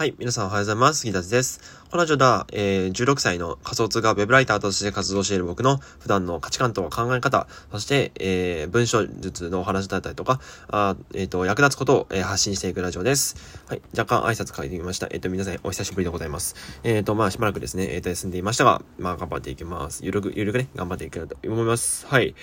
はい。皆さんおはようございます。杉田です。このラジオでは、えー、16歳の仮想通貨ウェブライターとして活動している僕の普段の価値観と考え方、そして、えー、文章術のお話だったりとか、あえっ、ー、と、役立つことを、えー、発信していくラジオです。はい。若干挨拶書いてみました。えっ、ー、と、皆さんお久しぶりでございます。えっ、ー、と、まあ、しばらくですね、えっ、と、休んでいましたが、まあ、頑張っていきます。ゆるく、ゆるくね、頑張っていきたいと思います。はい。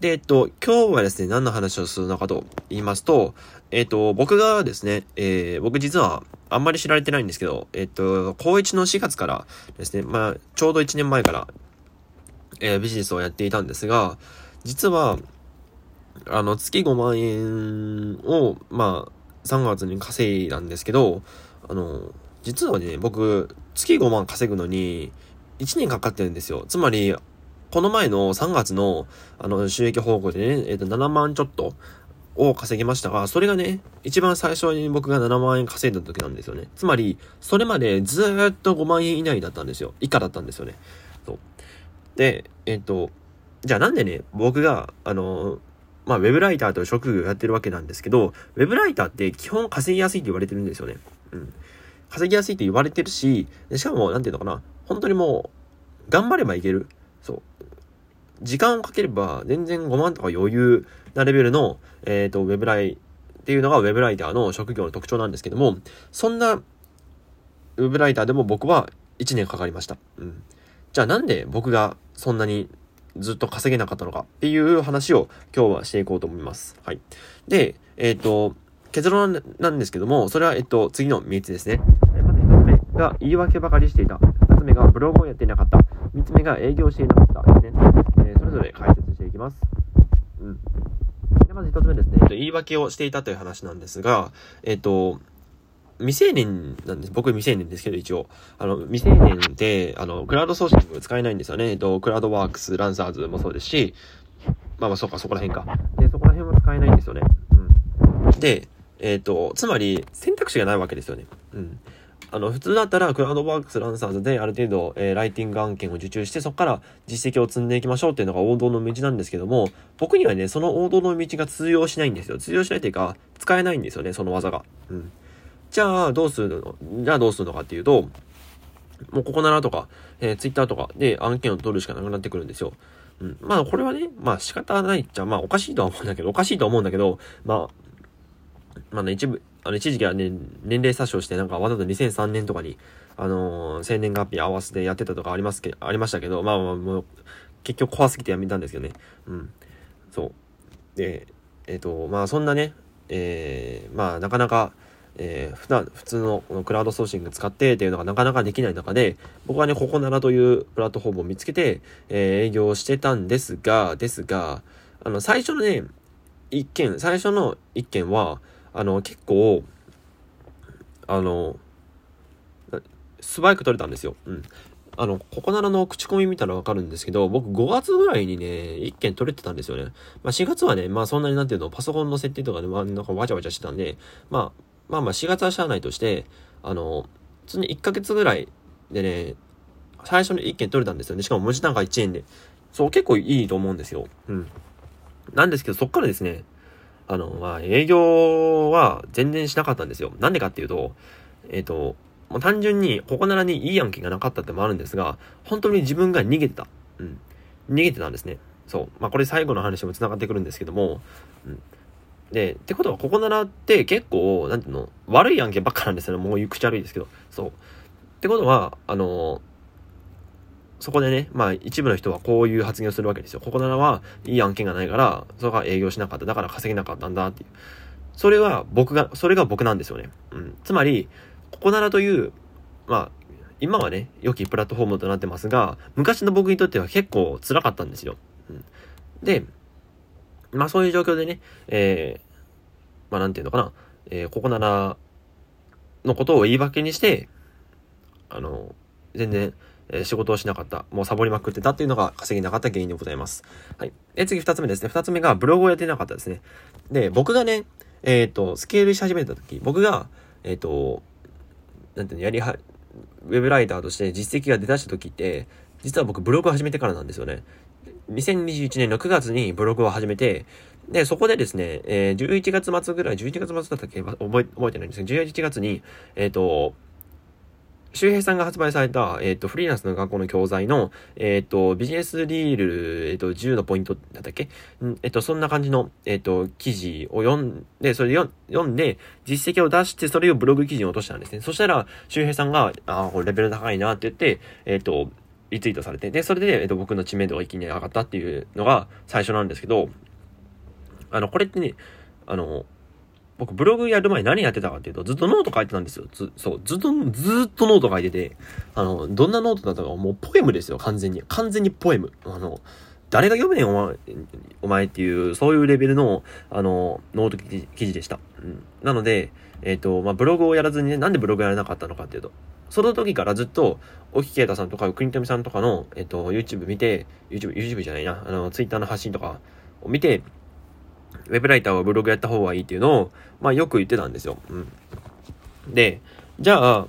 で、えっと、今日はですね、何の話をするのかと言いますと、えっと、僕がですね、えー、僕実はあんまり知られてないんですけど、えっと、高1の4月からですね、まあ、ちょうど1年前から、えー、ビジネスをやっていたんですが、実は、あの、月5万円を、まあ、3月に稼いだんですけど、あの、実はね、僕、月5万稼ぐのに、1年かかってるんですよ。つまり、この前の3月の、あの、収益報告でね、えっ、ー、と、7万ちょっとを稼ぎましたが、それがね、一番最初に僕が7万円稼いだ時なんですよね。つまり、それまでずっと5万円以内だったんですよ。以下だったんですよね。そう。で、えっ、ー、と、じゃあなんでね、僕が、あの、まあ、ウェブライターという職業をやってるわけなんですけど、ウェブライターって基本稼ぎやすいって言われてるんですよね。うん。稼ぎやすいって言われてるし、しかも、なんていうのかな、本当にもう、頑張ればいける。そう。時間をかければ全然5万とか余裕なレベルの、えっ、ー、と、ウェブライっていうのがウェブライターの職業の特徴なんですけども、そんなウェブライターでも僕は1年かかりました。うん。じゃあなんで僕がそんなにずっと稼げなかったのかっていう話を今日はしていこうと思います。はい。で、えっ、ー、と、結論なんですけども、それは、えっと、次の3つですね。まず1つ目が言い訳ばかりしていた。2つ目がブログをやっていなかった。3つ目が営業していなかったですね。えー、それぞれ解説していきます。うん。で、まず1つ目ですね。言い訳をしていたという話なんですが、えっ、と、未成年なんです。僕未成年ですけど、一応。あの、未成年で、あの、クラウドソーシング使えないんですよね。えっと、クラウドワークス、ランサーズもそうですし、まあまあ、そうか、そこら辺か。で、そこら辺も使えないんですよね。うん。で、えっ、と、つまり、選択肢がないわけですよね。うん。あの、普通だったら、クラウドワークスランサーズである程度、えー、ライティング案件を受注して、そこから実績を積んでいきましょうっていうのが王道の道なんですけども、僕にはね、その王道の道が通用しないんですよ。通用しないというか、使えないんですよね、その技が。うん。じゃあ、どうするの？じゃあどうするのかっていうと、もうここならとか、えー、ツイッターとかで案件を取るしかなくなってくるんですよ。うん。まあ、これはね、まあ仕方ないっちゃ、まあおかしいとは思うんだけど、おかしいとは思うんだけど、まあ、まあね、一部、あの、一時期はね、年齢詐称して、なんかわざと2003年とかに、あのー、生年月日合わせてやってたとかありますけ、ありましたけど、まあまあ、もう、結局怖すぎてやめたんですけどね。うん。そう。で、えっ、ー、と、まあそんなね、えー、まあなかなか、えー、普段、普通のこのクラウドソーシング使ってっていうのがなかなかできない中で、僕はね、ここならというプラットフォームを見つけて、えー、営業してたんですが、ですが、あの、最初のね、一件、最初の一件は、あの、結構、あの、素早く取れたんですよ。うん。あの、ここならの口コミ見たらわかるんですけど、僕5月ぐらいにね、1件取れてたんですよね。まあ4月はね、まあそんなになんていうの、パソコンの設定とかで、まあなんかわちゃわちゃしてたんで、まあ、まあまあ4月はしゃあないとして、あの、普通に1ヶ月ぐらいでね、最初に1件取れたんですよね。しかも文字単価1円で。そう、結構いいと思うんですよ。うん。なんですけど、そっからですね、あの、まあ、営業は全然しなかったんですよ。なんでかっていうと、えっ、ー、と、もう単純に、ここならにいい案件がなかったってもあるんですが、本当に自分が逃げてた。うん。逃げてたんですね。そう。まあ、これ最後の話も繋がってくるんですけども、うん。で、ってことは、ここならって結構、なんていうの、悪い案件ばっかなんですよね。もう口悪いですけど。そう。ってことは、あの、そこでね、まあ一部の人はこういう発言をするわけですよ。ここならはいい案件がないから、それが営業しなかった。だから稼げなかったんだっていう。それは僕が、それが僕なんですよね。うん。つまり、ここならという、まあ、今はね、良きプラットフォームとなってますが、昔の僕にとっては結構辛かったんですよ。うん。で、まあそういう状況でね、えー、まあなんていうのかな、えー、ここならのことを言い訳にして、あの、全然、え仕事をしなかった。もうサボりまくってたっていうのが稼げなかった原因でございます。はい。え、次二つ目ですね。二つ目がブログをやってなかったですね。で、僕がね、えっ、ー、と、スケールし始めた時、僕が、えっ、ー、と、なんていうの、やりは、ウェブライターとして実績が出だした時って、実は僕ブログを始めてからなんですよね。2021年の9月にブログを始めて、で、そこでですね、えー、11月末ぐらい、11月末だったっけ？覚え、覚えてないんですけど、11月に、えっ、ー、と、周平さんが発売された、えっ、ー、と、フリーランスの学校の教材の、えっ、ー、と、ビジネスリール、えっ、ー、と、10のポイントだったっけ？えっ、と、そんな感じの、えっ、と、記事を読んで、それで読んで、実績を出して、それをブログ記事に落としたんですね。そしたら、周平さんが、ああ、これレベル高いなって言って、えっ、と、リツイートされて、で、それで、えっ、と、僕の知名度が一気に上がったっていうのが最初なんですけど、あの、これってね、あの、僕ブログやる前何やってたかっていうと、ずっとノート書いてたんですよ。ず、そう、ずっと、ずっとノート書いてて、あの、どんなノートだったか、もうポエムですよ、完全に。完全にポエム。あの、誰が読むねん、お前、お前っていう、そういうレベルの、あの、ノート記事でした。うん。なので、えっ、ー、と、まあ、ブログをやらずにね、なんでブログやらなかったのかっていうと、その時からずっと、沖啓太さんとか、国富さんとかの、えっ、ー、と、YouTube 見て、YouTube、YouTube じゃないな、あの、Twitter の発信とかを見て、ウェブライターはブログやった方がいいっていうのを、まあよく言ってたんですよ。うん。で、じゃあ、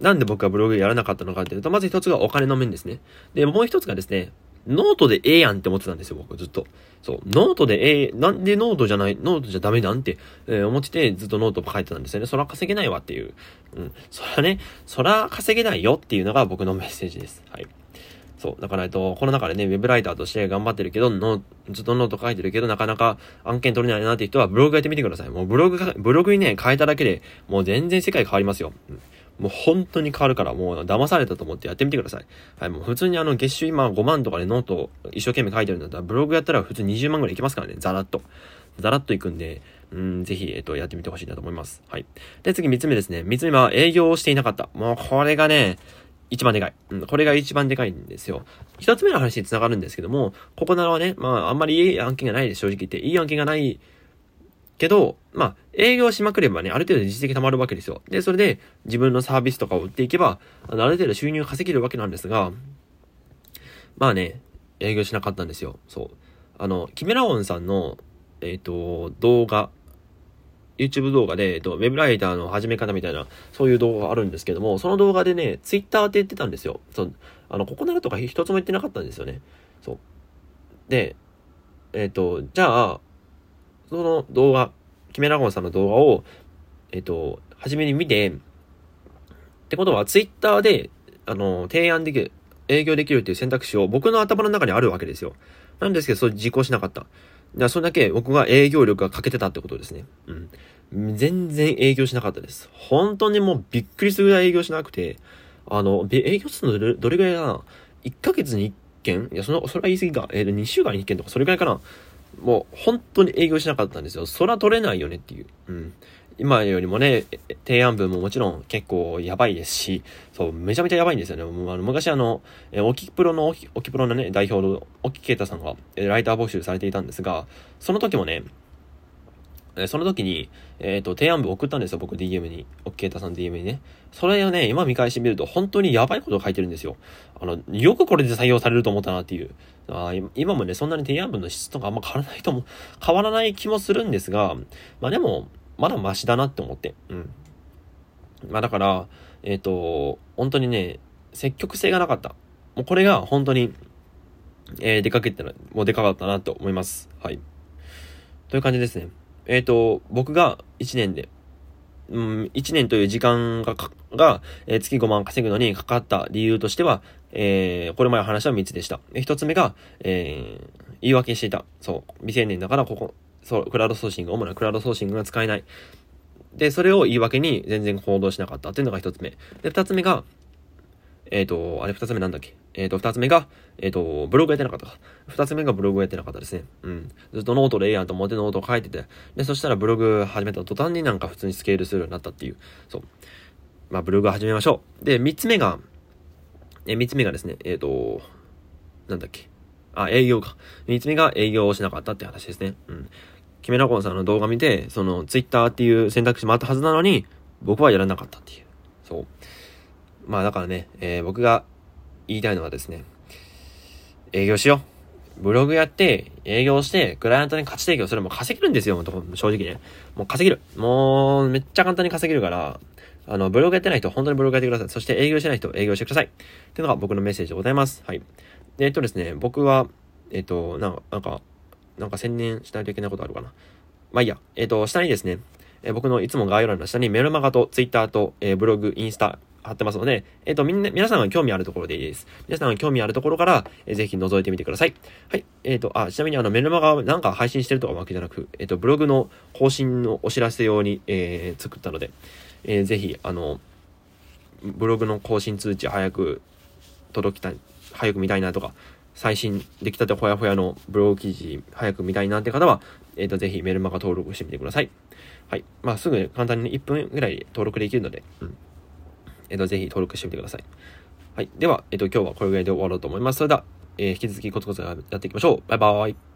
なんで僕はブログやらなかったのかっていうと、まず一つがお金の面ですね。で、もう一つがですね、ノートでええやんって思ってたんですよ、僕ずっと。そう。ノートでええ、なんでノートじゃない、ノートじゃダメなんて、えー、思っててずっとノート書いてたんですよね。そら稼げないわっていう。うん。そらね、そら稼げないよっていうのが僕のメッセージです。はい。そう。だから、えっと、この中でね、ウェブライターとして頑張ってるけど、のずっとノート書いてるけど、なかなか案件取れないなって人は、ブログやってみてください。もうブログブログにね、変えただけで、もう全然世界変わりますよ。うんもう本当に変わるから、もう騙されたと思ってやってみてください。はい、もう普通にあの、月収今5万とかでノート一生懸命書いてるんだったら、ブログやったら普通に20万ぐらいいきますからね、ザラッと。ザラッといくんで、うん、ぜひ、えっと、やってみてほしいなと思います。はい。で、次3つ目ですね。3つ目は営業をしていなかった。もうこれがね、一番でかい。うん、これが一番でかいんですよ。一つ目の話に繋がるんですけども、ここならはね、まあ、あんまりいい案件がないで、正直言って。いい案件がないけど、まあ、営業しまくればね、ある程度実績溜まるわけですよ。で、それで自分のサービスとかを売っていけば、あの、ある程度収入稼げるわけなんですが、まあね、営業しなかったんですよ。そう。あの、キメラオンさんの、えっ、ー、と、動画 YouTube 動画で、えっと、ウェブライターの始め方みたいな、そういう動画があるんですけども、その動画でね、Twitter って言ってたんですよ。そう、あの、ここならとか一つも言ってなかったんですよね。そう。で、えっ、と、じゃあ、その動画、キメラゴンさんの動画を、えっ、と、初めに見て、ってことは、Twitter で、あの、提案できる、営業できるっていう選択肢を僕の頭の中にあるわけですよ。なんですけど、それ実行しなかった。だそれだけ僕が営業力が欠けてたってことですね。うん。全然営業しなかったです。本当にもうびっくりするぐらい営業しなくて、あの、営業するのどれぐらいかな ?1 ヶ月に1件いや、その、それは言い過ぎか。えー、2週間に1件とかそれぐらいかなもう本当に営業しなかったんですよ。そら取れないよねっていう。うん。今よりもね、提案文ももちろん結構やばいですし、そう、めちゃめちゃやばいんですよね。もうあの昔あの、えオキプロの、オキプロのね、代表のオキケータさんが、えライター募集されていたんですが、その時もね、えその時に、えっ、ー、と、提案文送ったんですよ、僕 DM に。オッケータさん DM にね。それをね、今見返してみると、本当にやばいことを書いてるんですよ。あの、よくこれで採用されると思ったなっていう。あ今もね、そんなに提案文の質とかあんま変わらないと思、変わらない気もするんですが、まあでも、まだマシだなって思って。うん。まあだから、えっ、ー、と、本当にね、積極性がなかった。もうこれが本当に、えー、出かけてら、もうでかかったなと思います。はい。という感じですね。えっ、ー、と、僕が1年で、うん、1年という時間が、が、えー、月5万稼ぐのにかかった理由としては、えー、これまで話した3つでした。1つ目が、えー、言い訳していた。そう、未成年だからここ、そう、クラウドソーシング、主なクラウドソーシングが使えない。で、それを言い訳に全然行動しなかったっていうのが一つ目。で、二つ目が、えっ、ー、と、あれ二つ目なんだっけ？えっ、ー、と、二つ目が、えっ、ー、と、ブログやってなかったか。二つ目がブログやってなかったですね。うん。ずっとノートでええやんと思ってノートを書いてて。で、そしたらブログ始めた途端になんか普通にスケールするようになったっていう。そう。まあ、ブログ始めましょう。で、三つ目が、え、三つ目がですね、えっ、と、なんだっけ？あ、営業か。三つ目が営業をしなかったって話ですね。うん。キメラコンさんの動画見て、その、ツイッターっていう選択肢もあったはずなのに、僕はやらなかったっていう。そう。まあだからね、えー、僕が言いたいのはですね、営業しよう。ブログやって、営業して、クライアントに価値提供するも稼げるんですよ、正直ね。もう稼げる。もう、めっちゃ簡単に稼げるから、あの、ブログやってない人、本当にブログやってください。そして営業してない人、営業してください。っていうのが僕のメッセージでございます。はい。で、えっとですね、僕は、えっと、なんか、なんか、なんか宣伝しないといけないことあるかな。まあいいや。えっ、ー、と、下にですね、えー、僕のいつも概要欄の下にメルマガとツイッターと、えー、ブログ、インスタ貼ってますので、えっ、と、みんな、皆さんが興味あるところでいいです。皆さんが興味あるところから、え、ぜひ覗いてみてください。はい。えっ、と、あ、ちなみにあの、メルマガなんか配信してるとかわけじゃなく、えっ、と、ブログの更新のお知らせ用に、え作ったので、えぜひ、あの、ブログの更新通知早く届きたい、早く見たいなとか、最新出来たてほやほやのブログ記事早く見たいなって方は、えっ、ー、と、ぜひメルマガ登録してみてください。はい。まあ、すぐ簡単に1分ぐらい登録できるので、うん。えっ、ー、と、ぜひ登録してみてください。はい。では、えっ、ー、と、今日はこれぐらいで終わろうと思います。それでは、え、引き続きコツコツやっていきましょう。バイバーイ。